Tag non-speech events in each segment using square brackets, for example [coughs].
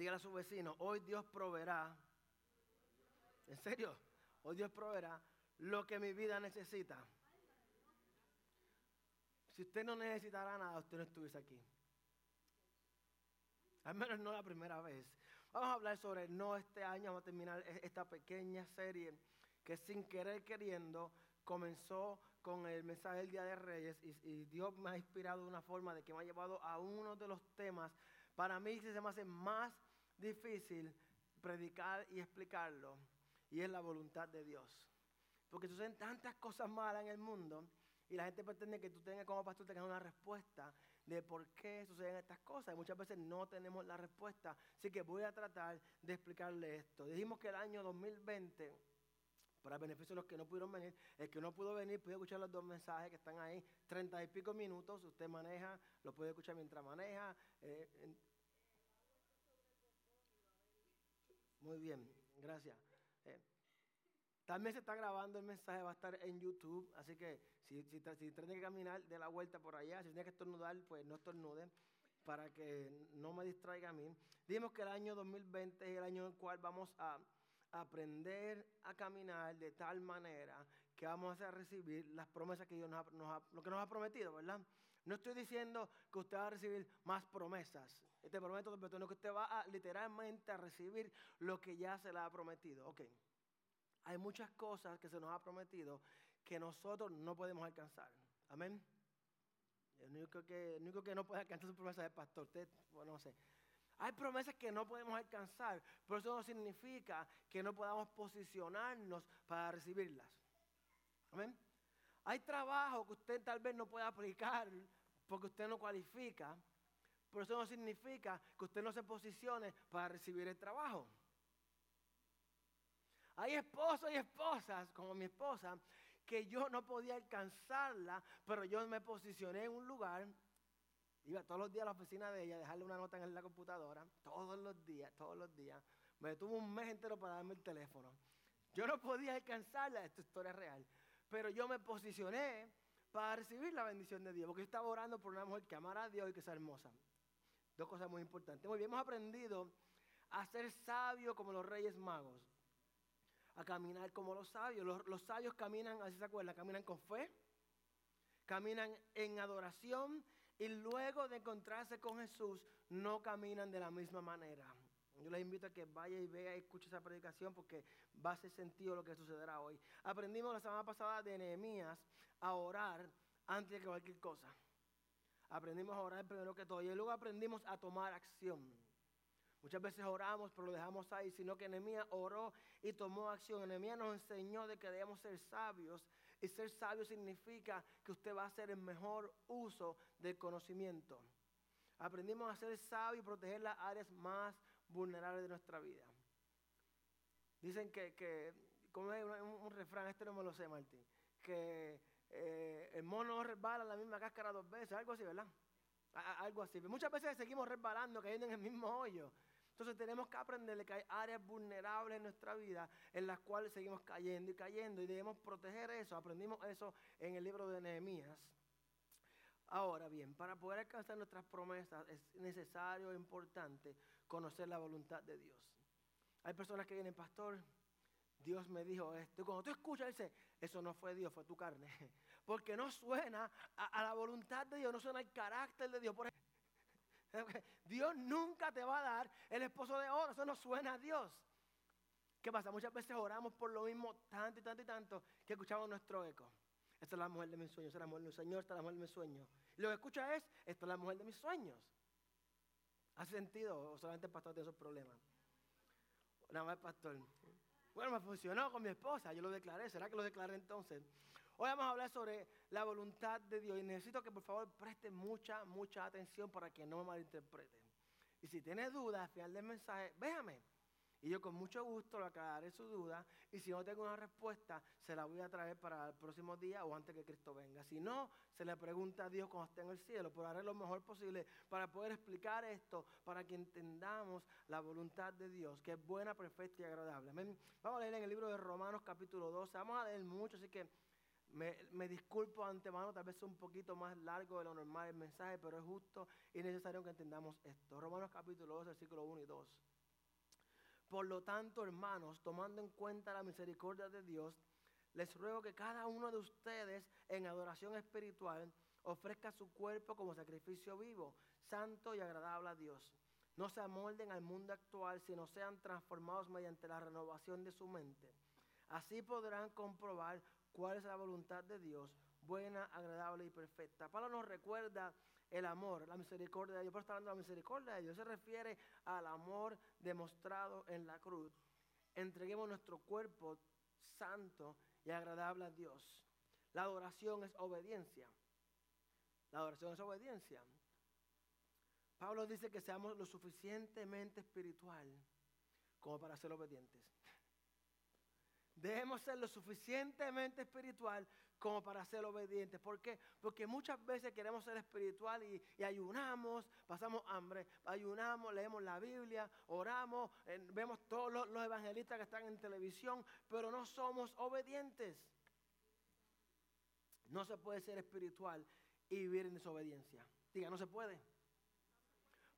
Dígale a su vecino, hoy Dios proveerá. ¿En serio? Hoy Dios proveerá lo que mi vida necesita. Si usted no necesitará nada, usted no estuviese aquí. Al menos no la primera vez. Vamos a hablar sobre no este año, vamos a terminar e-, esta pequeña serie que sin querer queriendo comenzó con el mensaje del Día de Reyes y, Dios me ha inspirado de una forma de que me ha llevado a uno de los temas, para mí se me hace más difícil predicar y explicarlo, y es la voluntad de Dios. Porque suceden tantas cosas malas en el mundo y la gente pretende que tú tengas como pastor tengas una respuesta de por qué suceden estas cosas. Y muchas veces no tenemos la respuesta. Así que voy a tratar de explicarle esto. Dijimos que el año 2020, para beneficio de los que no pudieron venir, el que no pudo venir puede escuchar los dos mensajes que están ahí, treinta y pico minutos. Usted maneja, lo puede escuchar mientras maneja. Eh, muy bien, gracias. Eh, también se está grabando el mensaje, va a estar en YouTube, así que si, si, si que caminar de la vuelta por allá, si tienen que estornudar, pues no estornuden para que no me distraiga a mí. Dijimos que el año 2020 es el año en el cual vamos a aprender a caminar de tal manera que vamos a recibir las promesas que Dios nos ha, lo que nos ha prometido, ¿verdad? No estoy diciendo que usted va a recibir más promesas. Te prometo que usted va a literalmente a recibir lo que ya se le ha prometido. Ok. Hay muchas cosas que se nos ha prometido que nosotros no podemos alcanzar. Amén. El único que, no puede alcanzar su promesa es el pastor. No sé. Hay promesas que no podemos alcanzar, pero eso no significa que no podamos posicionarnos para recibirlas. Amén. Hay trabajo que usted tal vez no pueda aplicar porque usted no cualifica, pero eso no significa que usted no se posicione para recibir el trabajo. Hay esposos y esposas, como mi esposa, que yo no podía alcanzarla, pero yo me posicioné en un lugar, iba todos los días a la oficina de ella, dejarle una nota en la computadora, todos los días, todos los días. Me detuvo un mes entero para darme el teléfono. Yo no podía alcanzarla, esta historia es real, pero yo me posicioné para recibir la bendición de Dios, porque yo estaba orando por una mujer que amara a Dios y que sea hermosa. Dos cosas muy importantes. Muy bien, hemos aprendido a ser sabios como los reyes magos a caminar como los sabios. Los, sabios caminan, así se acuerdan, caminan con fe, caminan en adoración y luego de encontrarse con Jesús no caminan de la misma manera. Yo les invito a que vaya y vea y escuche esa predicación porque va a hacer sentido lo que sucederá hoy. Aprendimos la semana pasada de Nehemías a orar antes de cualquier cosa. Aprendimos a orar primero que todo y luego aprendimos a tomar acción. Muchas veces oramos, pero lo dejamos ahí, sino que Nehemías oró y tomó acción. Nehemías nos enseñó de que debemos ser sabios. Y ser sabio significa que usted va a hacer el mejor uso del conocimiento. Aprendimos a ser sabio y proteger las áreas más vulnerables de nuestra vida. Dicen que, que como es un, refrán, este no me lo sé, Martín, que eh, el mono resbala la misma cáscara dos veces, algo así, ¿verdad? algo así. Muchas veces seguimos resbalando, cayendo en el mismo hoyo. Entonces tenemos que aprenderle que hay áreas vulnerables en nuestra vida en las cuales seguimos cayendo y cayendo y debemos proteger eso. Aprendimos eso en el libro de Nehemías. Ahora bien, para poder alcanzar nuestras promesas es necesario e importante conocer la voluntad de Dios. Hay personas que vienen, pastor, Dios me dijo esto. Y cuando tú escuchas, dice, eso no fue Dios, fue tu carne. [laughs] Porque no suena a, la voluntad de Dios, no suena al carácter de Dios. [laughs] Dios nunca te va a dar el esposo de oro, eso no suena a Dios. ¿Qué pasa? Muchas veces oramos por lo mismo tanto y tanto y tanto que escuchamos nuestro eco. Esta es la mujer de mis sueños, esta es la mujer de mi sueño, esta es la mujer de mis sueños. Y lo que escucha es, esta es la mujer de mis sueños. ¿Hace sentido o solamente el pastor tiene esos problemas? Nada más pastor. Bueno, me funcionó con mi esposa, yo lo declaré, ¿será que lo declaré entonces? Hoy vamos a hablar sobre la voluntad de Dios y necesito que por favor preste mucha, mucha atención para que no me malinterpreten. Y si tiene dudas al final del mensaje, véame. Y yo con mucho gusto le aclararé su duda. Y si no tengo una respuesta, se la voy a traer para el próximo día o antes que Cristo venga. Si no, se le pregunta a Dios cuando esté en el cielo. Pero haré lo mejor posible para poder explicar esto, para que entendamos la voluntad de Dios, que es buena, perfecta y agradable. Vamos a leer en el libro de Romanos capítulo 12. Vamos a leer mucho, así que Me, disculpo antemano, tal vez es un poquito más largo de lo normal el mensaje, pero es justo y necesario que entendamos esto. Romanos capítulo 2, versículo 1 y 2. Por lo tanto, hermanos, tomando en cuenta la misericordia de Dios, les ruego que cada uno de ustedes en adoración espiritual ofrezca su cuerpo como sacrificio vivo, santo y agradable a Dios. No se amolden al mundo actual, sino sean transformados mediante la renovación de su mente. Así podrán comprobar cuál es la voluntad de Dios, buena, agradable y perfecta. Pablo nos recuerda el amor, la misericordia de Dios. Por está hablando de la misericordia de Dios. Se refiere al amor demostrado en la cruz. Entreguemos nuestro cuerpo santo y agradable a Dios. La adoración es obediencia. La adoración es obediencia. Pablo dice que seamos lo suficientemente espiritual como para ser obedientes. [laughs] Debemos ser lo suficientemente espiritual como para ser obedientes. ¿Por qué? Porque muchas veces queremos ser espiritual y, ayunamos, pasamos hambre, ayunamos, leemos la Biblia, oramos, vemos todos los, evangelistas que están en televisión, pero no somos obedientes. No se puede ser espiritual y vivir en desobediencia. Diga, no se puede.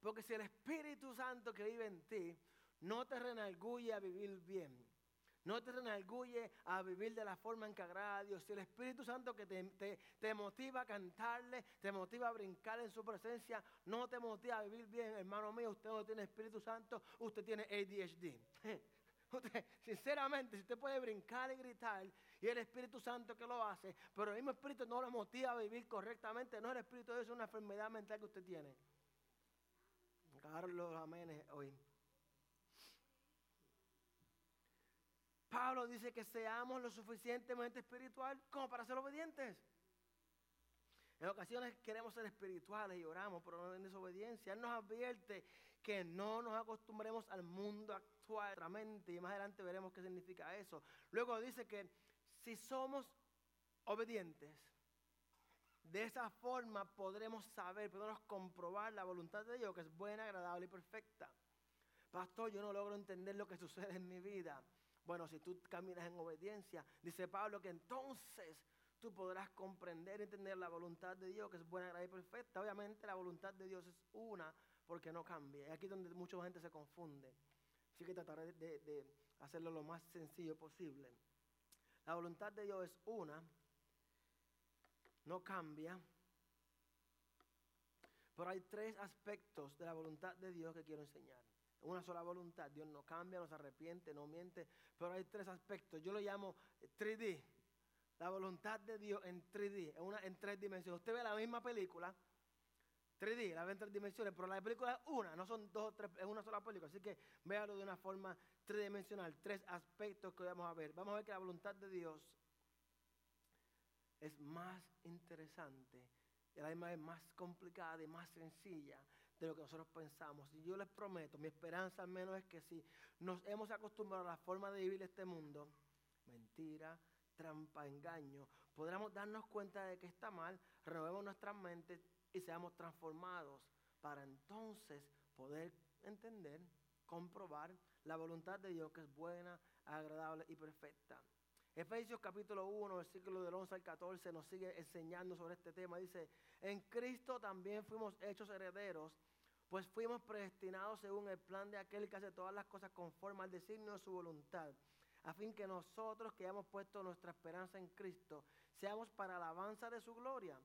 Porque si el Espíritu Santo que vive en ti no te renalguye a vivir bien, no te enorgulle a vivir de la forma en que agrada a Dios. Si el Espíritu Santo que te, te, motiva a cantarle, te motiva a brincar en su presencia, no te motiva a vivir bien, hermano mío, usted no tiene Espíritu Santo, usted tiene ADHD. [laughs] sinceramente, si usted puede brincar y gritar, y el Espíritu Santo que lo hace, pero el mismo Espíritu no lo motiva a vivir correctamente, no el Espíritu de Dios, es una enfermedad mental que usted tiene. Carlos, amén hoy. Pablo dice que seamos lo suficientemente espiritual como para ser obedientes. En ocasiones queremos ser espirituales y oramos, pero no en desobediencia. Él nos advierte que no nos acostumbremos al mundo actual, y más adelante veremos qué significa eso. Luego dice que si somos obedientes, de esa forma podremos saber, podremos comprobar la voluntad de Dios que es buena, agradable y perfecta. Pastor, yo no logro entender lo que sucede en mi vida. Bueno, si tú caminas en obediencia, dice Pablo que entonces tú podrás comprender y entender la voluntad de Dios, que es buena, y perfecta. Obviamente la voluntad de Dios es una porque no cambia. Y aquí es donde mucha gente se confunde. Así que trataré de, hacerlo lo más sencillo posible. La voluntad de Dios es una, no cambia. Pero hay tres aspectos de la voluntad de Dios que quiero enseñar una sola voluntad. Dios no cambia, no se arrepiente, no miente. Pero hay tres aspectos. Yo lo llamo 3D. La voluntad de Dios en 3D, en, una, en tres dimensiones. Usted ve la misma película, 3D, la ve en tres dimensiones, pero la película es una, no son dos o tres, es una sola película. Así que véalo de una forma tridimensional, tres aspectos que vamos a ver. Vamos a ver que la voluntad de Dios es más interesante y la misma vez más complicada y más sencilla de lo que nosotros pensamos. Y yo les prometo, mi esperanza al menos es que si nos hemos acostumbrado a la forma de vivir este mundo, mentira, trampa, engaño, podremos darnos cuenta de que está mal, renovemos nuestras mentes y seamos transformados para entonces poder entender, comprobar la voluntad de Dios que es buena, agradable y perfecta. Efesios capítulo 1, versículo del 11 al 14 nos sigue enseñando sobre este tema. Dice, en Cristo también fuimos hechos herederos pues fuimos predestinados según el plan de aquel que hace todas las cosas conforme al designio de su voluntad, a fin que nosotros que hayamos puesto nuestra esperanza en Cristo, seamos para alabanza de su gloria.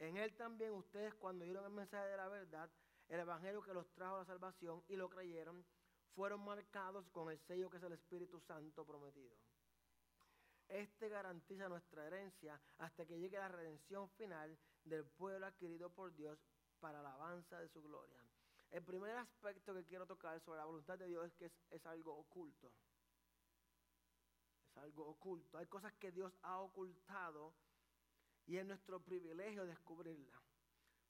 En él también ustedes cuando oyeron el mensaje de la verdad, el evangelio que los trajo a la salvación y lo creyeron, fueron marcados con el sello que es el Espíritu Santo prometido. Este garantiza nuestra herencia hasta que llegue la redención final del pueblo adquirido por Dios para alabanza de su gloria. El primer aspecto que quiero tocar sobre la voluntad de Dios es que es, algo oculto. Es algo oculto. Hay cosas que Dios ha ocultado y es nuestro privilegio descubrirla.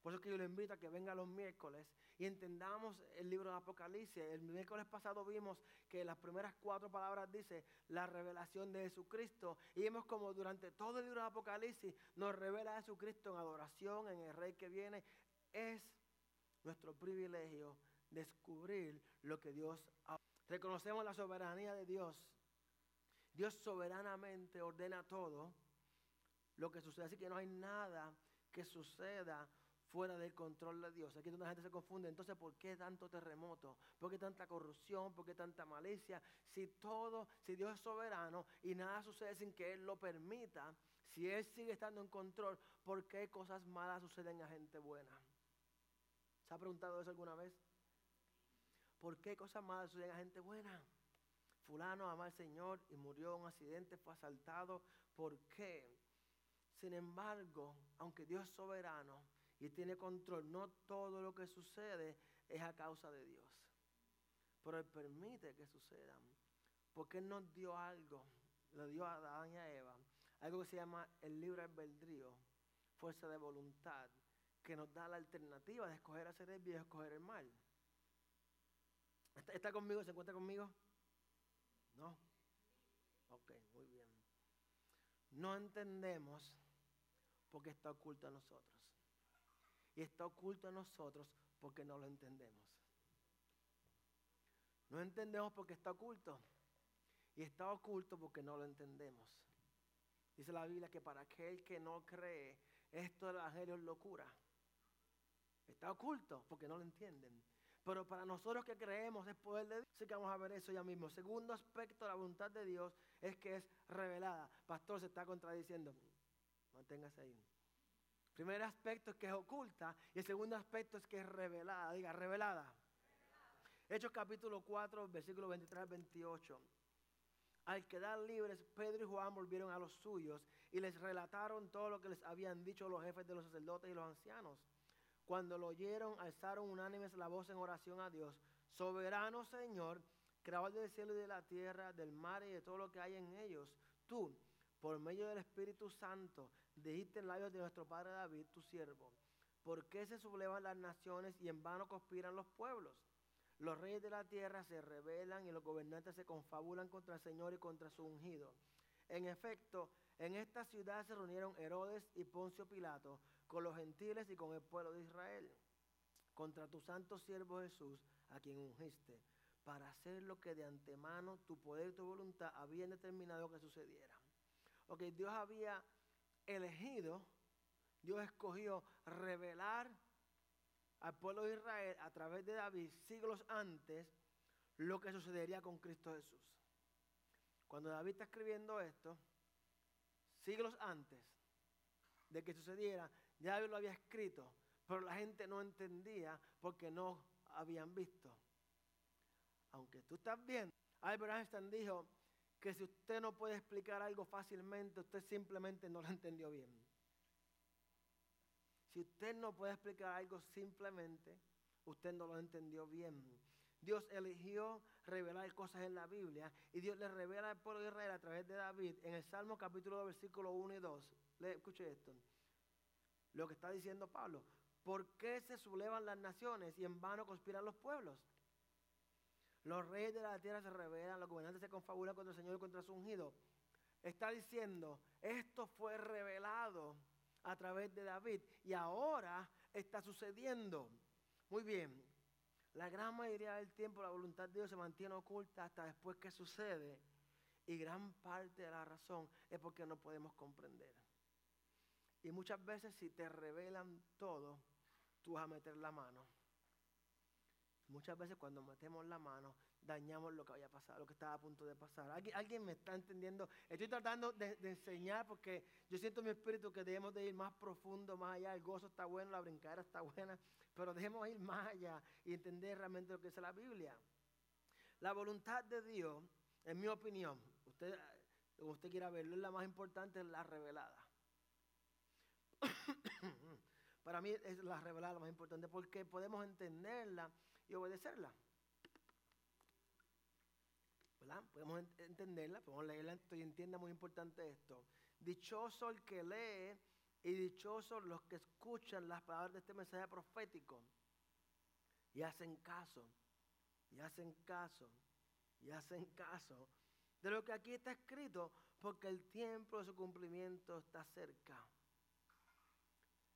Por eso que yo le invito a que venga los miércoles y entendamos el libro de Apocalipsis. El miércoles pasado vimos que las primeras cuatro palabras dice la revelación de Jesucristo. Y vimos como durante todo el libro de Apocalipsis nos revela a Jesucristo en adoración, en el Rey que viene. Es nuestro privilegio descubrir lo que Dios ha. Reconocemos la soberanía de Dios. Dios soberanamente ordena todo. lo que sucede. Así que no hay nada que suceda fuera del control de Dios. Aquí es donde la gente se confunde. Entonces, ¿por qué tanto terremoto? ¿Por qué tanta corrupción? ¿Por qué tanta malicia? Si todo, si Dios es soberano y nada sucede sin que Él lo permita, si Él sigue estando en control, ¿por qué cosas malas suceden a gente buena? ¿Se ha preguntado eso alguna vez? ¿Por qué cosas malas suceden a gente buena? Fulano ama al Señor y murió en un accidente, fue asaltado. ¿Por qué? Sin embargo, aunque Dios es soberano y tiene control, no todo lo que sucede es a causa de Dios. Pero Él permite que sucedan. Porque Él nos dio algo, lo dio a Adán y a Eva, algo que se llama el libre albedrío, fuerza de voluntad, que nos da la alternativa de escoger hacer el bien y escoger el mal. ¿Está, ¿Está, conmigo? ¿Se encuentra conmigo? ¿No? Ok, muy bien. No entendemos porque está oculto a nosotros. Y está oculto a nosotros porque no lo entendemos. No entendemos porque está oculto. Y está oculto porque no lo entendemos. Dice la Biblia que para aquel que no cree, esto del Evangelio es locura. Está oculto porque no lo entienden. Pero para nosotros que creemos es poder de Dios. Así que vamos a ver eso ya mismo. Segundo aspecto de la voluntad de Dios es que es revelada. Pastor se está contradiciendo. Manténgase ahí. Primer aspecto es que es oculta y el segundo aspecto es que es revelada. Diga, revelada. revelada. Hechos capítulo 4, versículo 23 al 28. Al quedar libres, Pedro y Juan volvieron a los suyos y les relataron todo lo que les habían dicho los jefes de los sacerdotes y los ancianos. Cuando lo oyeron, alzaron unánimes la voz en oración a Dios. Soberano Señor, creador del cielo y de la tierra, del mar y de todo lo que hay en ellos. Tú, por medio del Espíritu Santo, dijiste en labios de nuestro padre David, tu siervo. ¿Por qué se sublevan las naciones y en vano conspiran los pueblos? Los reyes de la tierra se rebelan y los gobernantes se confabulan contra el Señor y contra su ungido. En efecto, en esta ciudad se reunieron Herodes y Poncio Pilato con los gentiles y con el pueblo de Israel, contra tu santo siervo Jesús, a quien ungiste, para hacer lo que de antemano tu poder y tu voluntad habían determinado que sucediera. Ok, Dios había elegido, Dios escogió revelar al pueblo de Israel a través de David siglos antes lo que sucedería con Cristo Jesús. Cuando David está escribiendo esto, siglos antes de que sucediera, ya David lo había escrito, pero la gente no entendía porque no habían visto. Aunque tú estás viendo, Albert Einstein dijo que si usted no puede explicar algo fácilmente, usted simplemente no lo entendió bien. Si usted no puede explicar algo simplemente, usted no lo entendió bien. Dios eligió revelar cosas en la Biblia y Dios le revela al pueblo de Israel a través de David en el Salmo capítulo 2, versículo 1 y 2. Le, escuche esto. Lo que está diciendo Pablo. ¿Por qué se sublevan las naciones y en vano conspiran los pueblos? Los reyes de la tierra se rebelan, los gobernantes se confabulan contra el Señor y contra su ungido. Está diciendo, esto fue revelado a través de David y ahora está sucediendo. Muy bien, la gran mayoría del tiempo la voluntad de Dios se mantiene oculta hasta después que sucede y gran parte de la razón es porque no podemos comprender. Y muchas veces si te revelan todo, tú vas a meter la mano. Muchas veces cuando metemos la mano dañamos lo que había pasado, lo que estaba a punto de pasar. ¿Alguien, me está entendiendo? Estoy tratando de, enseñar porque yo siento en mi espíritu que debemos de ir más profundo, más allá. El gozo está bueno, la brincadera está buena, pero debemos ir más allá y entender realmente lo que es la Biblia. La voluntad de Dios, en mi opinión, usted, usted quiera verlo, es la más importante, la revelada. [coughs] Para mí es la revelada la más importante porque podemos entenderla y obedecerla. Podemos entenderla, podemos leerla y entienda muy importante esto. Dichoso el que lee y dichoso los que escuchan las palabras de este mensaje profético y hacen caso, y hacen caso, y hacen caso de lo que aquí está escrito, porque el tiempo de su cumplimiento está cerca.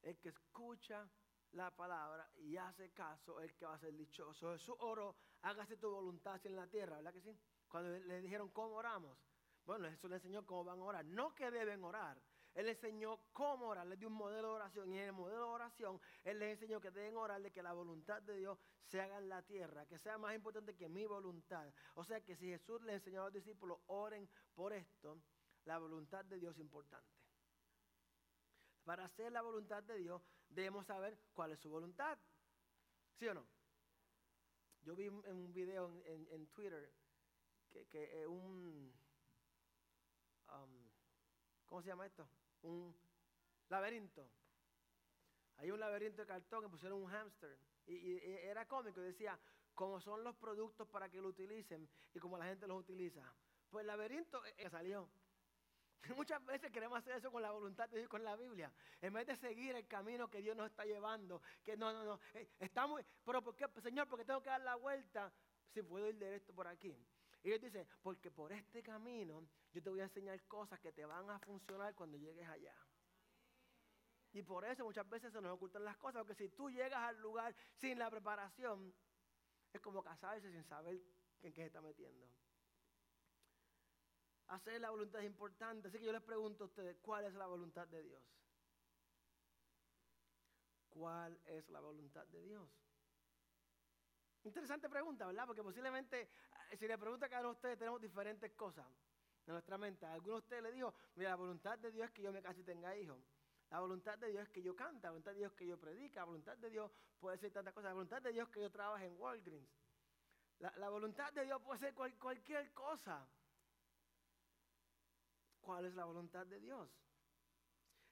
El que escucha la palabra y hace caso, el que va a ser dichoso. Jesús oro, hágase tu voluntad en la tierra, ¿verdad que sí? Cuando le dijeron cómo oramos, bueno, Jesús le enseñó cómo van a orar. No que deben orar. Él les enseñó cómo orar, les dio un modelo de oración. Y en el modelo de oración, Él les enseñó que deben orar de que la voluntad de Dios se haga en la tierra, que sea más importante que mi voluntad. O sea que si Jesús le enseñó a los discípulos, oren por esto, la voluntad de Dios es importante. Para hacer la voluntad de Dios, debemos saber cuál es su voluntad. ¿Sí o no? Yo vi en un video en, Twitter que, un... Um, ¿Cómo se llama esto? Un laberinto. Hay un laberinto de cartón que pusieron un hámster. Y, era cómico, decía, cómo son los productos para que lo utilicen y cómo la gente los utiliza. Pues el laberinto eh, eh, salió. [laughs] Muchas veces queremos hacer eso con la voluntad de Dios, con la Biblia. En vez de seguir el camino que Dios nos está llevando. Que no, no, no. Eh, estamos, pero ¿por qué, Señor? Porque tengo que dar la vuelta. Si puedo ir derecho por aquí. Y Dios dice, porque por este camino yo te voy a enseñar cosas que te van a funcionar cuando llegues allá. Y por eso muchas veces se nos ocultan las cosas, porque si tú llegas al lugar sin la preparación, es como casarse sin saber en qué se está metiendo. Hacer la voluntad es importante, así que yo les pregunto a ustedes, ¿cuál es la voluntad de Dios? ¿Cuál es la voluntad de Dios? Interesante pregunta, ¿verdad? Porque posiblemente, eh, si le pregunta a cada uno de ustedes, tenemos diferentes cosas en nuestra mente. Algunos de ustedes le dijo, mira, la voluntad de Dios es que yo me case y tenga hijos. La voluntad de Dios es que yo cante, la voluntad de Dios es que yo predique, la voluntad de Dios puede ser tantas cosas, la voluntad de Dios es que yo trabaje en Walgreens. La, voluntad de Dios puede ser cualquier cosa. ¿Cuál es la voluntad de Dios?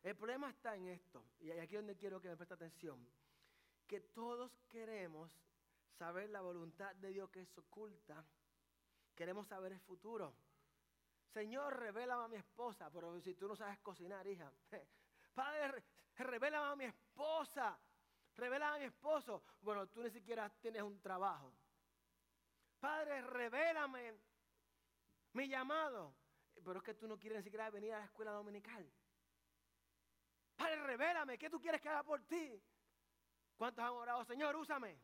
El problema está en esto, y aquí es donde quiero que me preste atención, que todos queremos saber la voluntad de Dios que es oculta, queremos saber el futuro. Señor, revélame a mi esposa, pero si tú no sabes cocinar, hija. [laughs] Padre, revélame a mi esposa, revélame a mi esposo. Bueno, tú ni siquiera tienes un trabajo. Padre, revélame mi llamado. Pero es que tú no quieres ni siquiera venir a la escuela dominical. Padre, revélame, ¿qué tú quieres que haga por ti? ¿Cuántos han orado? Señor, úsame.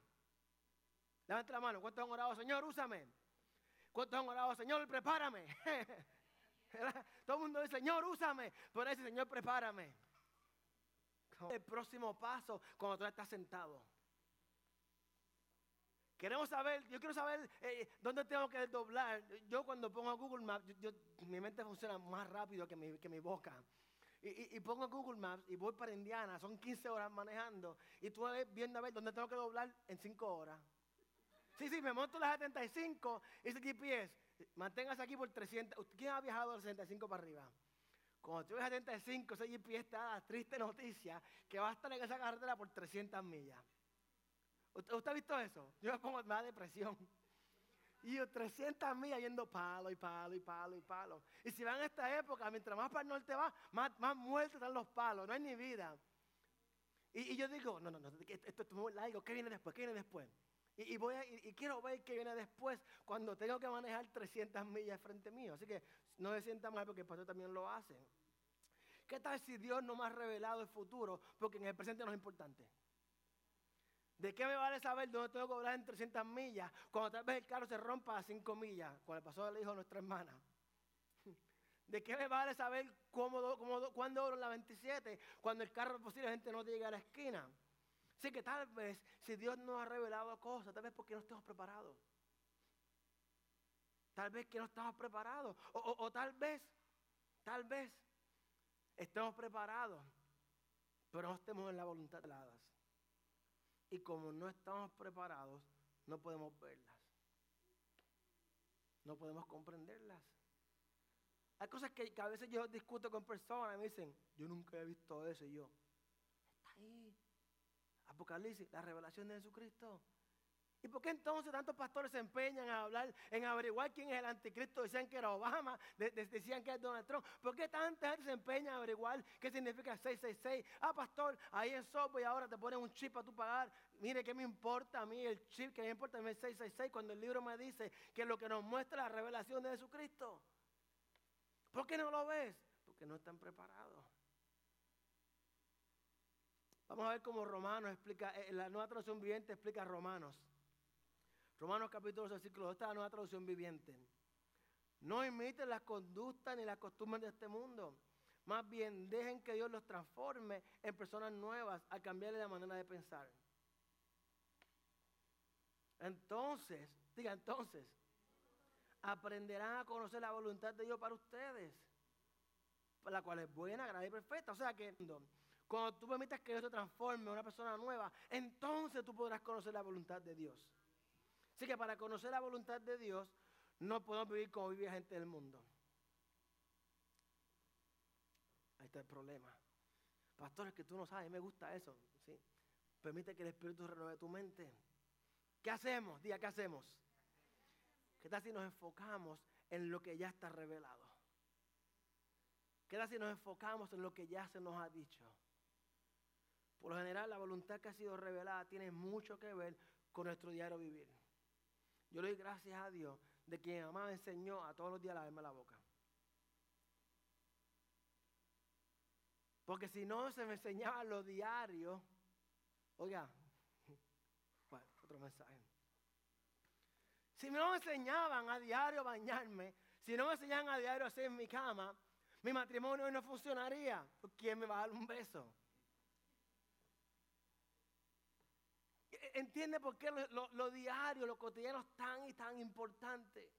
Levanta la mano. ¿Cuántos han orado? Señor, úsame. ¿Cuántos han orado? Señor, prepárame. [laughs] Todo el mundo dice, Señor, úsame. Pero ese Señor, prepárame. El próximo paso cuando tú estás sentado. Queremos saber, yo quiero saber eh, dónde tengo que doblar. Yo cuando pongo Google Maps, mi mente funciona más rápido que mi, que mi boca. Y, pongo Google Maps y voy para Indiana, son 15 horas manejando. Y tú viendo a ver dónde tengo que doblar en 5 horas. Sí, sí, me monto las 75 y ese GPS, manténgase aquí por 300. ¿Quién ha viajado al 65 para arriba? Cuando tú ves 75, ese GPS está triste noticia que va a estar en esa carretera por 300 millas. ¿Usted, ha visto eso? Yo me pongo más depresión. Y yo 300 millas yendo palo y palo y palo y palo. Y si van a esta época, mientras más para el norte va, más, más muertos están los palos, no hay ni vida. Y, yo digo, no, no, no, esto es muy largo, ¿qué viene después? ¿Qué viene después? Y, voy y, quiero ver qué viene después cuando tengo que manejar 300 millas frente mío. Así que no se sienta mal porque el pastor también lo hace. ¿Qué tal si Dios no me ha revelado el futuro? Porque en el presente no es importante. ¿De qué me vale saber dónde tengo que doblar en 300 millas cuando tal vez el carro se rompa a 5 millas, le pasó al hijo de nuestra hermana? [laughs] ¿De qué me vale saber cómo, cómo, cuándo doblo la 27 cuando el carro posiblemente no llegue a la esquina? Así que tal vez, si Dios nos ha revelado cosas, tal vez porque no estamos preparados. Tal vez que no estamos preparados. O, tal vez, tal vez, estemos preparados, pero no estemos en la voluntad de las. Y como no estamos preparados, no podemos verlas. No podemos comprenderlas. Hay cosas que, que, a veces yo discuto con personas y me dicen, yo nunca he visto eso. Y yo, está ahí. Apocalipsis, la revelación de Jesucristo. ¿Y por qué entonces tantos pastores se empeñan a hablar, en averiguar quién es el anticristo? Decían que era Obama, decían que era Donald Trump. ¿Por qué tanta gente se empeña a averiguar qué significa 666? Ah, pastor, ahí en software y ahora te ponen un chip para tú pagar. Mire, ¿qué me importa a mí el chip? ¿Qué me importa a mí el 666 cuando el libro me dice que lo que nos muestra la revelación de Jesucristo? ¿Por qué no lo ves? Porque no están preparados. Vamos a ver cómo Romanos explica, eh, la nueva traducción viviente explica Romanos. Romanos capítulo 6, versículo 2, esta es la nueva traducción viviente. No imiten las conductas ni las costumbres de este mundo, Más bien, dejen que Dios los transforme en personas nuevas a cambiarle la manera de pensar. Entonces, diga entonces, aprenderán a conocer la voluntad de Dios para ustedes, la cual es buena, grande y perfecta. O sea que cuando tú permitas que Dios te transforme en una persona nueva, entonces tú podrás conocer la voluntad de Dios. Así que para conocer la voluntad de Dios, no podemos vivir como vive la gente del mundo. Ahí está el problema. Pastor, es que tú no sabes, me gusta eso. ¿sí? Permite que el Espíritu renueve tu mente. ¿Qué hacemos? Diga, ¿qué hacemos? ¿Qué tal si nos enfocamos en lo que ya está revelado? ¿Qué tal si nos enfocamos en lo que ya se nos ha dicho? Por lo general, la voluntad que ha sido revelada tiene mucho que ver con nuestro diario vivir. Yo le doy gracias a Dios de que mi me enseñó a todos los días a lavarme la boca. Porque si no se me enseñaba lo diario, oiga, [laughs] otro mensaje. Si no me enseñaban a diario bañarme, si no me enseñaban a diario a hacer mi cama, mi matrimonio no funcionaría. ¿Quién me va a dar un beso? ¿Entiende por qué lo, lo diario, lo cotidiano es tan y tan importante?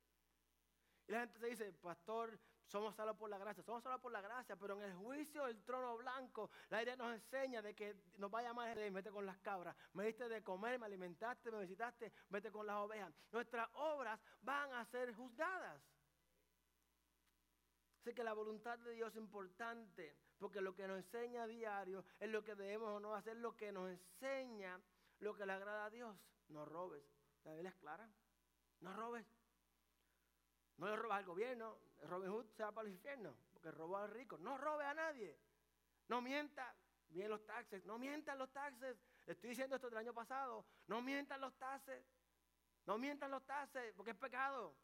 Y la gente se dice, pastor, somos salvos por la gracia, somos salvos por la gracia, pero en el juicio del trono blanco, la idea nos enseña de que nos vaya más de vete con las cabras, me diste de comer, me alimentaste, me visitaste, vete con las ovejas. Nuestras obras van a ser juzgadas. Así que la voluntad de Dios es importante, porque lo que nos enseña a diario es lo que debemos o no hacer, lo que nos enseña lo que le agrada a Dios. No robes. La Biblia es clara. No robes. No le robas al gobierno. Robin Hood se va para el infierno porque robó al rico. No robe a nadie. No mienta. Bien los taxes. No mientan los taxes. Estoy diciendo esto del año pasado. No mientan los taxes. No mientan los taxes porque es pecado.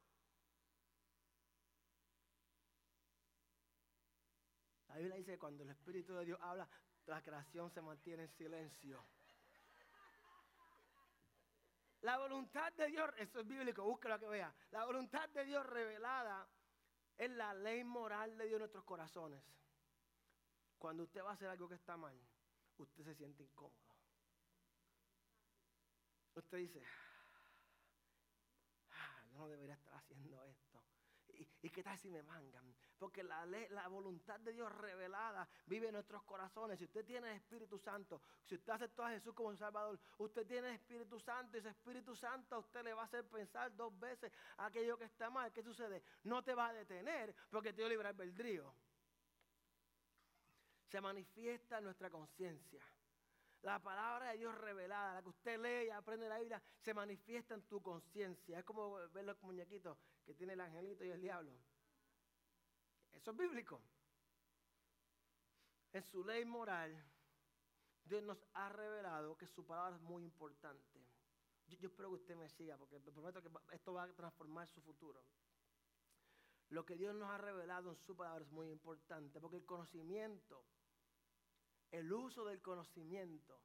La Biblia dice que cuando el Espíritu de Dios habla, la creación se mantiene en silencio. La voluntad de Dios, eso es bíblico, búsquelo que vea. La voluntad de Dios revelada es la ley moral de Dios en nuestros corazones. Cuando usted va a hacer algo que está mal, usted se siente incómodo. Usted dice, ah, yo no debería estar haciendo esto. ¿Y, qué tal si me mangan? Porque la, la voluntad de Dios revelada vive en nuestros corazones. Si usted tiene el Espíritu Santo, si usted aceptó a Jesús como Salvador, usted tiene Espíritu Santo y ese Espíritu Santo a usted le va a hacer pensar dos veces aquello que está mal. ¿Qué sucede? No te va a detener porque te dio libre albedrío. Se manifiesta en nuestra conciencia. La palabra de Dios revelada, la que usted lee y aprende la Biblia, se manifiesta en tu conciencia. Es como ver los muñequitos que tiene el angelito y el diablo. Eso es bíblico. En su ley moral, Dios nos ha revelado que su palabra es muy importante. Yo, espero que usted me siga, porque prometo que esto va a transformar su futuro. Lo que Dios nos ha revelado en su palabra es muy importante, porque el conocimiento el uso del conocimiento,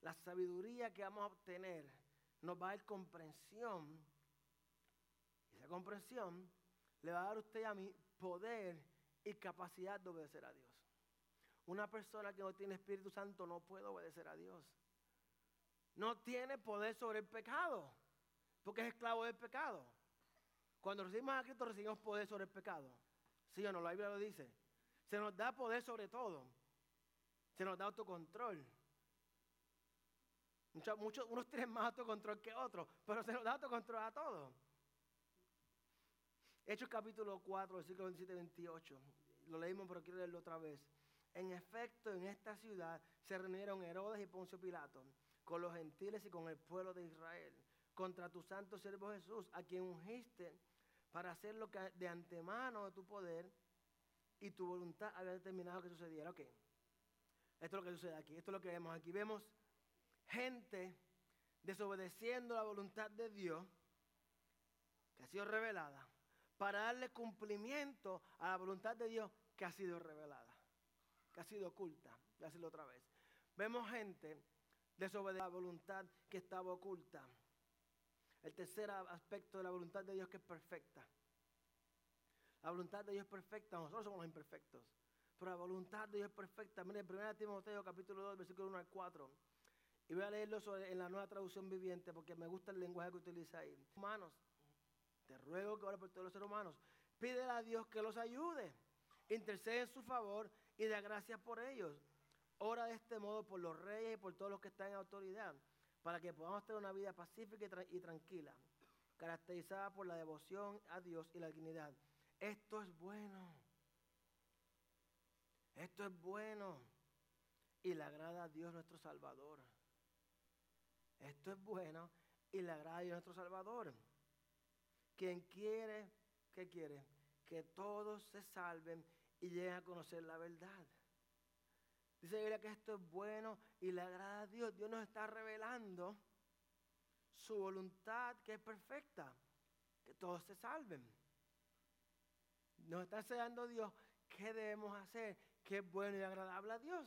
la sabiduría que vamos a obtener, nos va a dar comprensión. Y esa comprensión le va a dar a usted a mí poder y capacidad de obedecer a Dios. Una persona que no tiene Espíritu Santo no puede obedecer a Dios. No tiene poder sobre el pecado, porque es esclavo del pecado. Cuando recibimos a Cristo recibimos poder sobre el pecado. ¿Sí o no? La Biblia lo dice. Se nos da poder sobre todo. Se nos da autocontrol. Muchos, unos tienen más autocontrol que otros, pero se nos da autocontrol a todos. Hechos capítulo 4, versículo 27 y 28. Lo leímos, pero quiero leerlo otra vez. En efecto, en esta ciudad se reunieron Herodes y Poncio Pilato con los gentiles y con el pueblo de Israel contra tu santo siervo Jesús, a quien ungiste para hacer lo que de antemano de tu poder y tu voluntad había determinado que sucediera. Ok. Esto es lo que sucede aquí. Esto es lo que vemos aquí. Vemos gente desobedeciendo la voluntad de Dios que ha sido revelada para darle cumplimiento a la voluntad de Dios que ha sido revelada, que ha sido oculta. Voy a decirlo otra vez. Vemos gente desobedeciendo la voluntad que estaba oculta. El tercer aspecto de la voluntad de Dios que es perfecta. La voluntad de Dios es perfecta, nosotros somos los imperfectos. Pero la voluntad de Dios es perfecta. Mire, 1 Timoteo capítulo 2, versículo 1 al 4. Y voy a leerlo en la nueva traducción viviente porque me gusta el lenguaje que utiliza ahí. Humanos, te ruego que ore por todos los seres humanos. Pídele a Dios que los ayude. Intercede en su favor y da gracias por ellos. Ora de este modo por los reyes y por todos los que están en autoridad, para que podamos tener una vida pacífica y, tranquila, caracterizada por la devoción a Dios y la dignidad. Esto es bueno. Esto es bueno y le agrada a Dios nuestro Salvador. Esto es bueno y le agrada a Dios nuestro Salvador. Quien quiere, ¿qué quiere? Que todos se salven y lleguen a conocer la verdad. Dice la Biblia que esto es bueno y le agrada a Dios. Dios nos está revelando su voluntad que es perfecta, que todos se salven. Nos está enseñando Dios qué debemos hacer, qué es bueno y agradable a Dios.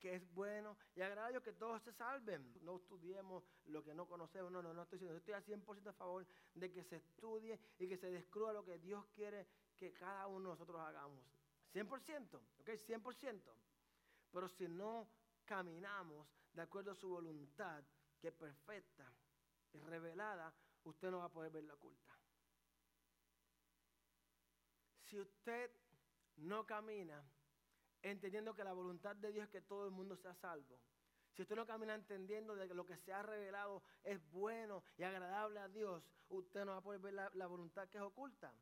Que es bueno y agradable que todos se salven. No estudiemos lo que no conocemos. No, no, no estoy diciendo. Estoy al 100% a favor de que se estudie y que se descubra lo que Dios quiere que cada uno de nosotros hagamos. 100%, ¿ok? 100%. Pero si no caminamos de acuerdo a su voluntad, que es perfecta y revelada, usted no va a poder ver la oculta. Si usted no camina entendiendo que la voluntad de Dios es que todo el mundo sea salvo, si usted no camina entendiendo de que lo que se ha revelado es bueno y agradable a Dios, usted no va a poder ver la, voluntad que es oculta.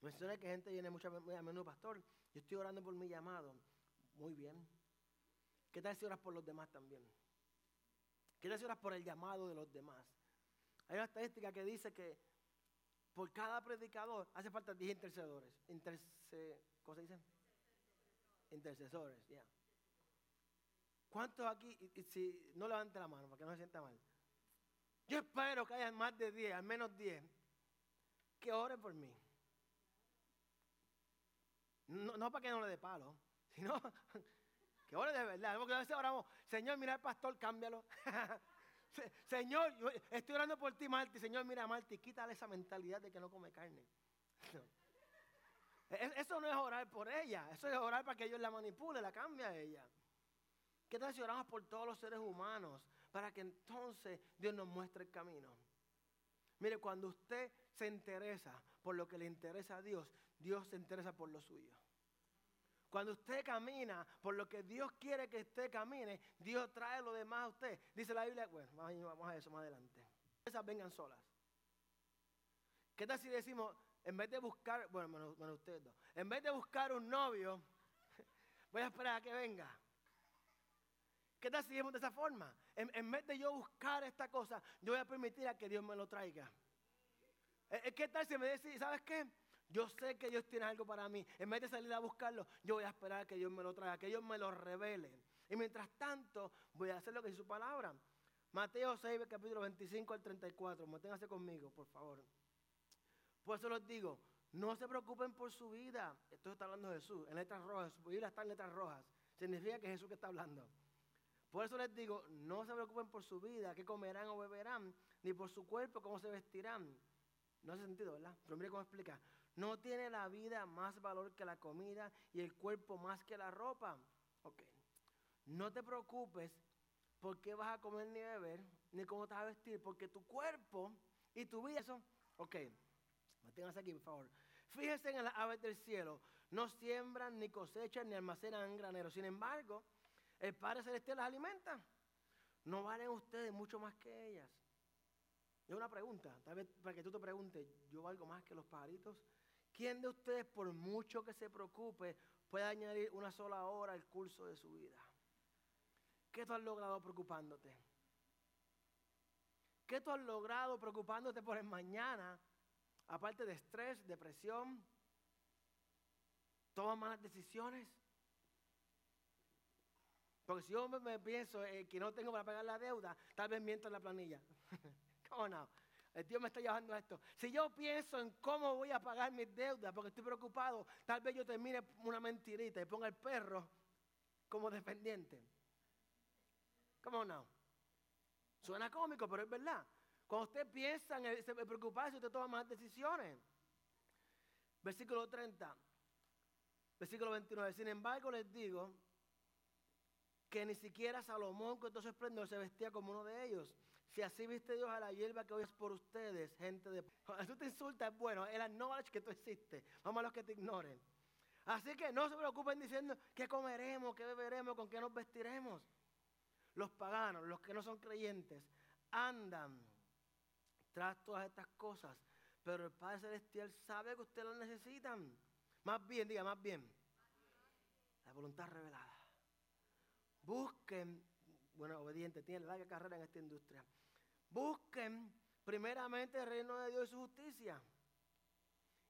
Menciona que gente viene mucho a menudo, pastor. Yo estoy orando por mi llamado. Muy bien. ¿Qué tal si oras por los demás también? ¿Qué tal si oras por el llamado de los demás? Hay una estadística que dice que por cada predicador hace falta 10 intercedores. Interce, ¿Cómo se dice? Intercesores, ya. ¿Cuántos aquí, si no levante la mano para que no se sienta mal? Yo espero que haya más de 10, al menos 10, que oren por mí. No, para que no le dé palo, sino [laughs] que ore de verdad. Porque a veces oramos, Señor, mira al pastor, cámbialo. [laughs] Señor, yo estoy orando por ti, Marti. Señor, mira, Marti, quítale esa mentalidad de que no come carne. [laughs] Eso no es orar por ella, eso es orar para que Dios la manipule, la cambie a ella. ¿Qué tal si oramos por todos los seres humanos para que entonces Dios nos muestre el camino? Mire, cuando usted se interesa por lo que le interesa a Dios, Dios se interesa por lo suyo. Cuando usted camina por lo que Dios quiere que usted camine, Dios trae lo demás a usted. Dice la Biblia, bueno, vamos a eso más adelante. Esas vengan solas. ¿Qué tal si decimos, en vez de buscar, bueno, bueno, ustedes dos, en vez de buscar un novio, [laughs] voy a esperar a que venga? ¿Qué tal si decimos de esa forma? En, en vez de yo buscar esta cosa, yo voy a permitir a que Dios me lo traiga. Eh, eh, ¿Qué tal si me dice, ¿sabes qué? Yo sé que Dios tiene algo para mí. En vez de salir a buscarlo, yo voy a esperar a que Dios me lo traiga, que Dios me lo revele. Y mientras tanto, voy a hacer lo que dice su palabra. Mateo 6, capítulo 25 al 34. Manténgase conmigo, por favor. Por eso les digo, no se preocupen por su vida. Esto está hablando de Jesús, en letras rojas. Su Biblia está en letras rojas. Significa que es Jesús que está hablando. Por eso les digo, no se preocupen por su vida, qué comerán o beberán, ni por su cuerpo, cómo se vestirán. No hace sentido, ¿verdad? Pero mire cómo explica. No tiene la vida más valor que la comida y el cuerpo más que la ropa. Ok. No te preocupes por qué vas a comer ni beber, ni cómo te vas a vestir, porque tu cuerpo y tu vida son. Ok. Manténganse aquí, por favor. Fíjense en las aves del cielo. No siembran, ni cosechan, ni almacenan en graneros. Sin embargo, el Padre Celestial las alimenta. ¿No valen ustedes mucho más que ellas? Es una pregunta, tal vez para que tú te preguntes, ¿yo valgo más que los pajaritos? ¿Quién de ustedes, por mucho que se preocupe, puede añadir una sola hora al curso de su vida? ¿Qué tú has logrado preocupándote? ¿Qué tú has logrado preocupándote por el mañana? Aparte de estrés, depresión, tomas malas decisiones. Porque si yo me pienso que no tengo para pagar la deuda, tal vez miento en la planilla. [laughs] ¿Cómo no? El Dios me está llevando a esto. Si yo pienso en cómo voy a pagar mis deudas porque estoy preocupado, tal vez yo termine una mentirita y ponga el perro como dependiente. ¿Cómo no? Suena cómico, pero es verdad. Cuando usted piensa en preocuparse, usted toma más decisiones. Versículo 30. Versículo 29. Sin embargo, les digo que ni siquiera Salomón con todo su se vestía como uno de ellos. Si así viste Dios a la hierba que hoy es por ustedes, gente de... [laughs] Tú te insultas, bueno, el knowledge que tú existes. Vamos a los que te ignoren. Así que no se preocupen diciendo qué comeremos, qué beberemos, con qué nos vestiremos. Los paganos, los que no son creyentes, andan tras todas estas cosas. Pero el Padre Celestial sabe que ustedes lo necesitan. Más bien, diga, más bien. La voluntad revelada. Busquen, bueno, obediente, tiene larga carrera en esta industria. Busquen primeramente el reino de Dios y su justicia.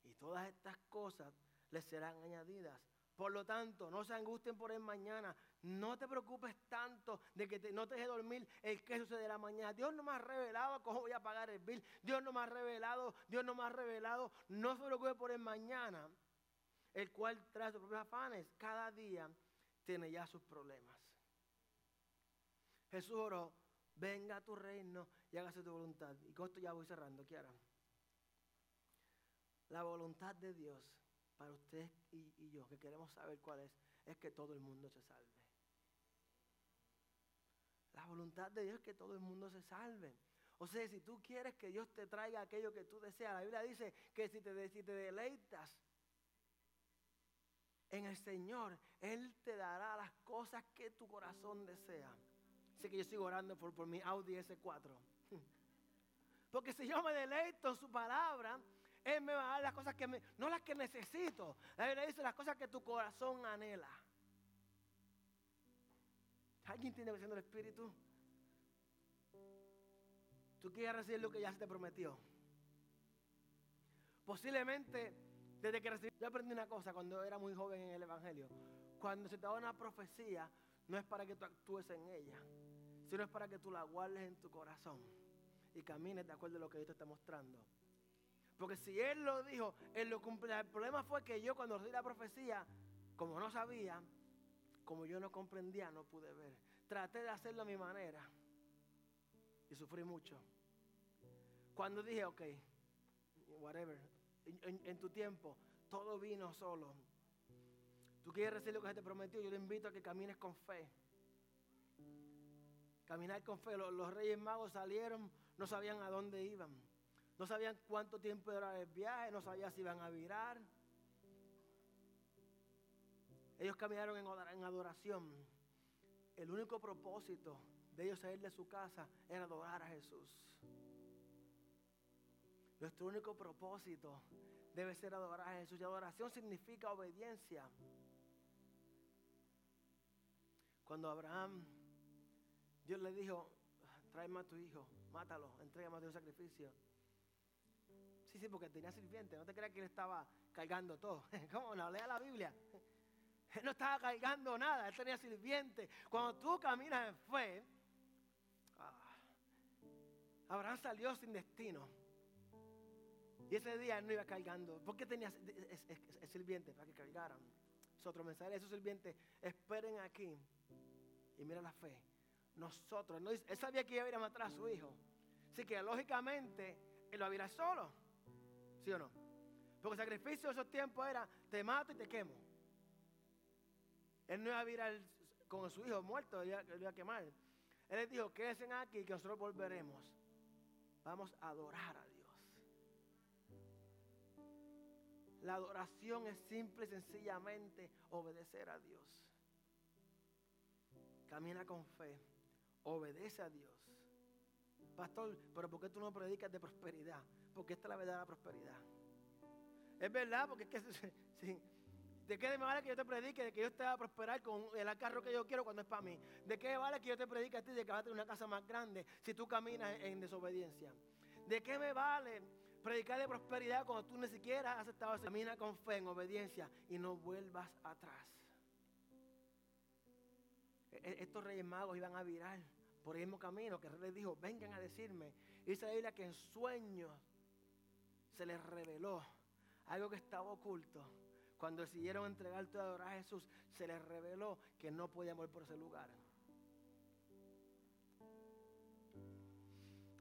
Y todas estas cosas les serán añadidas. Por lo tanto, no se angustien por el mañana. No te preocupes tanto de que no te deje dormir el que sucederá mañana. Dios no me ha revelado cómo voy a pagar el bill. Dios no me ha revelado, Dios no me ha revelado. No se preocupe por el mañana, el cual trae sus propios afanes. Cada día tiene ya sus problemas. Jesús oró, venga a tu reino y hágase tu voluntad. Y con esto ya voy cerrando, Kiara. La voluntad de Dios para usted y, yo, que queremos saber cuál es, es que todo el mundo se salve. La voluntad de Dios es que todo el mundo se salve. O sea, si tú quieres que Dios te traiga aquello que tú deseas, la Biblia dice que si te, si te deleitas en el Señor, Él te dará las cosas que tu corazón desea. Sé que yo sigo orando por, por mi Audi S4. Porque si yo me deleito en su palabra, Él me va a dar las cosas que me, no las que necesito. La Biblia dice las cosas que tu corazón anhela. ¿Alguien tiene visión del Espíritu? Tú quieres recibir lo que ya se te prometió. Posiblemente, desde que recibí, yo aprendí una cosa cuando era muy joven en el Evangelio. Cuando se te da una profecía, no es para que tú actúes en ella, sino es para que tú la guardes en tu corazón y camines de acuerdo a lo que Dios te está mostrando. Porque si Él lo dijo, Él lo cumple. El problema fue que yo cuando recibí la profecía, como no sabía, como yo no comprendía, no pude ver. Traté de hacerlo a mi manera y sufrí mucho. Cuando dije, ok, whatever, en, tu tiempo, todo vino solo. Tú quieres recibir lo que se te prometió, yo te invito a que camines con fe. Caminar con fe. Los, reyes magos salieron, no sabían a dónde iban. No sabían cuánto tiempo era el viaje, no sabían si iban a virar. Ellos caminaron en adoración. El único propósito de ellos salir de su casa era adorar a Jesús. Nuestro único propósito debe ser adorar a Jesús. Y adoración significa obediencia. Cuando Abraham, Dios le dijo, tráeme a tu hijo, mátalo, entrégame a Dios sacrificio. Sí, sí, porque tenía sirviente. No te creas que él estaba cargando todo. [laughs] ¿Cómo no? Lea la Biblia. Él no estaba cargando nada, él tenía sirviente. Cuando tú caminas en fe, ah, Abraham salió sin destino. Y ese día él no iba cargando. porque tenía el sirviente para que cargaran? Es otro mensaje. Esos sirvientes esperen aquí. Y mira la fe. Nosotros, no, él sabía que iba a ir a matar a su hijo. Así que lógicamente él lo iba ir solo. ¿Sí o no? Porque el sacrificio de esos tiempos era, te mato y te quemo. Él no iba a virar con su hijo muerto, él iba, a quemar. Él les dijo, quédense aquí que nosotros volveremos. Vamos a adorar a Dios. La adoración es simple y sencillamente obedecer a Dios. Camina con fe, obedece a Dios. Pastor, pero ¿por qué tú no predicas de prosperidad? Porque esta es la verdadera prosperidad. Es verdad, porque es que [laughs] sí, ¿De qué me vale que yo te predique de que yo te a prosperar con el carro que yo quiero cuando es para mí? ¿De qué vale que yo te predique a ti de que vas a tener una casa más grande si tú caminas en desobediencia? ¿De qué me vale predicar de prosperidad cuando tú ni siquiera has aceptado Camina con fe, en obediencia y no vuelvas atrás. E, estos reyes magos iban a virar por el mismo camino que el rey les dijo, vengan a decirme. Y la que en sueños se les reveló algo que estaba oculto cuando decidieron entregar todo a adorar a Jesús, se les reveló que no podían morir por ese lugar.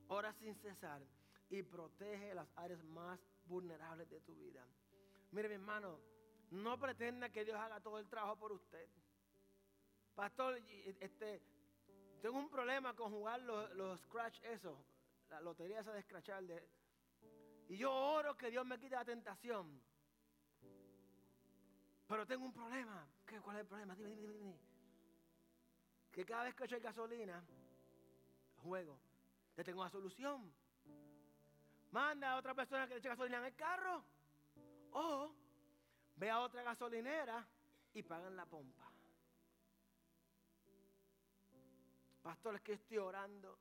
Ora sin cesar y protege las áreas más vulnerables de tu vida. Mire, mi hermano, no pretenda que Dios haga todo el trabajo por usted. Pastor, este, tengo un problema con jugar los, los scratch, eso, la lotería esa de scratchar. De, y yo oro que Dios me quite la tentación. Pero tengo un problema. ¿Qué, ¿Cuál es el problema? Dime, dime, dime. Que cada vez que echo gasolina, juego, le tengo una solución. Manda a otra persona que le eche gasolina en el carro. O ve a otra gasolinera y pagan la pompa. Pastor, es que estoy orando.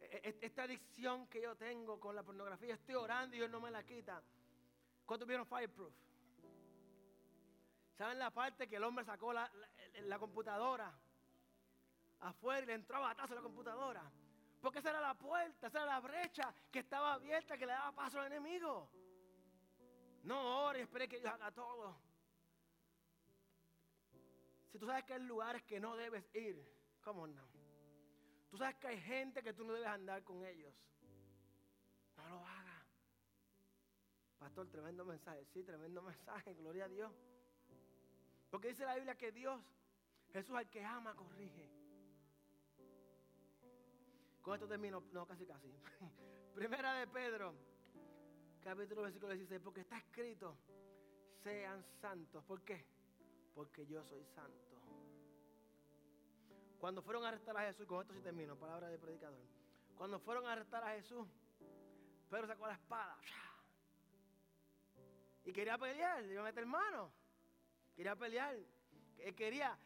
E, e, esta adicción que yo tengo con la pornografía, estoy orando y Dios no me la quita. ¿Cuántos vieron Fireproof? ¿Saben la parte que el hombre sacó la, computadora afuera y le entró a batazo a la computadora? Porque esa era la puerta, esa era la brecha que estaba abierta, que le daba paso al enemigo. No ore espere que Dios haga todo. Si tú sabes que hay lugares que no debes ir, ¿cómo no? Tú sabes que hay gente que tú no debes andar con ellos. No lo hagas. Pastor, tremendo mensaje. Sí, tremendo [laughs] mensaje. Gloria a Dios. Porque dice la Biblia que Dios, Jesús al que ama, corrige. Con esto termino, no, casi casi. [laughs] Primera de Pedro, capítulo versículo 16, porque está escrito, sean santos. ¿Por qué? Porque yo soy santo. Cuando fueron a arrestar a Jesús, con esto sí termino, palabra de predicador. Cuando fueron a arrestar a Jesús, Pedro sacó la espada. Y quería pelear, le iba a meter mano. Quería pelear. Quería,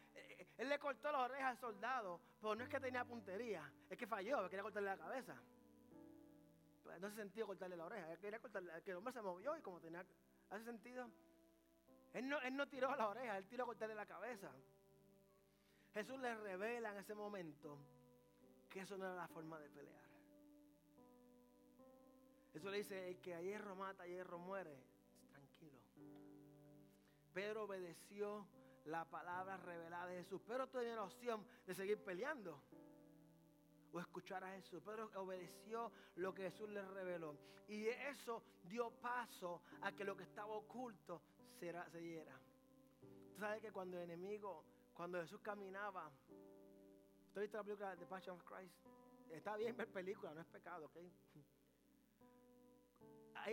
él le cortó las orejas al soldado, pero no es que tenía puntería, es que falló, quería cortarle la cabeza. No hace sentido cortarle la oreja, quería cortarle, que el hombre se movió y como tenía, hace sentido. Él no, él no tiró la oreja, él tiró a cortarle la cabeza. Jesús le revela en ese momento que eso no era la forma de pelear. Eso le dice, el que a hierro mata, a hierro muere. Pedro obedeció la palabra revelada de Jesús. Pero tenía la opción de seguir peleando o escuchar a Jesús. Pedro obedeció lo que Jesús le reveló. Y eso dio paso a que lo que estaba oculto se, diera. Tú sabes que cuando el enemigo, cuando Jesús caminaba, ¿usted ha visto la película de Passion of Christ? Está bien ver película, no es pecado, ¿ok?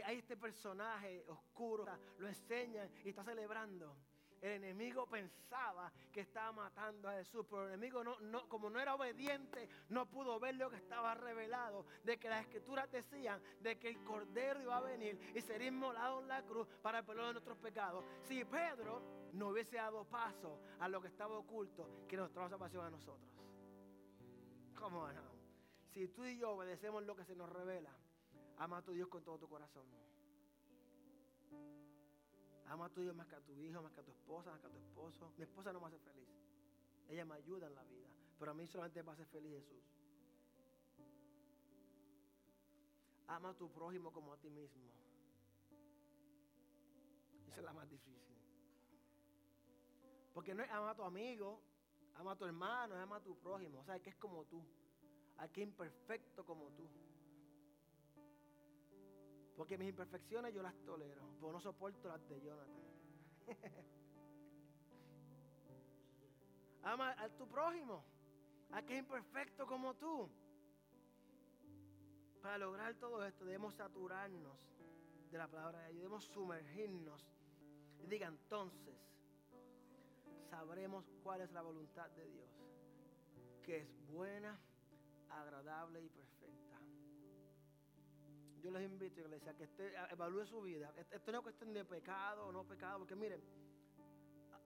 hay, este personaje oscuro, lo enseña y está celebrando. El enemigo pensaba que estaba matando a Jesús, pero el enemigo no, como no era obediente, no pudo ver lo que estaba revelado, de que las escrituras decían de que el Cordero iba a venir y sería inmolado en la cruz para el perdón de nuestros pecados. Si Pedro no hubiese dado paso a lo que estaba oculto, que nos trajo salvación a nosotros. ¿Cómo no? Si tú y yo obedecemos lo que se nos revela, Ama a tu Dios con todo tu corazón. Ama a tu Dios más que a tu hijo, más que a tu esposa, más que a tu esposo. Mi esposa no me hace feliz. Ella me ayuda en la vida. Pero a mí solamente me hace feliz Jesús. Ama a tu prójimo como a ti mismo. Esa es la más difícil. Porque no es ama a tu amigo, ama a tu hermano, ama a tu prójimo. O sea, que es como tú. Al que imperfecto como tú. Porque mis imperfecciones yo las tolero, pero no soporto las de Jonathan. [laughs] Ama a tu prójimo, a que es imperfecto como tú. Para lograr todo esto debemos saturarnos de la palabra de Dios, debemos sumergirnos. Y diga entonces, sabremos cuál es la voluntad de Dios, que es buena, agradable y perfecta yo les invito, iglesia, que usted evalúe su vida. Esto no es cuestión de pecado o no pecado, porque miren,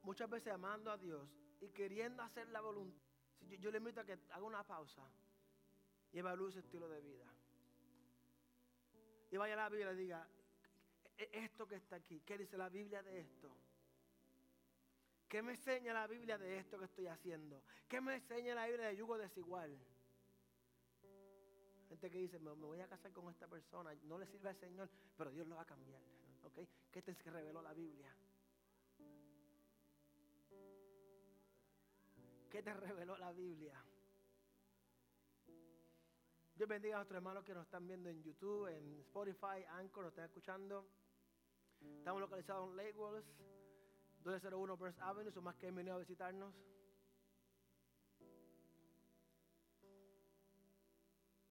muchas veces amando a Dios y queriendo hacer la voluntad. Yo, yo le invito a que haga una pausa y evalúe su estilo de vida. Y vaya a la Biblia y diga, e, e, esto que está aquí, ¿qué dice la Biblia de esto? ¿Qué me enseña la Biblia de esto que estoy haciendo? ¿Qué me enseña la Biblia de yugo desigual? Gente que dice, me, voy a casar con esta persona, no le sirve al Señor, pero Dios lo va a cambiar. ¿Ok? ¿Qué te reveló la Biblia? ¿Qué te reveló la Biblia? Dios bendiga a nuestros hermanos que nos están viendo en YouTube, en Spotify, Anchor, nos están escuchando. Estamos localizados en Lake Wallace, 201 Burns Avenue. Son más que bienvenidos a visitarnos.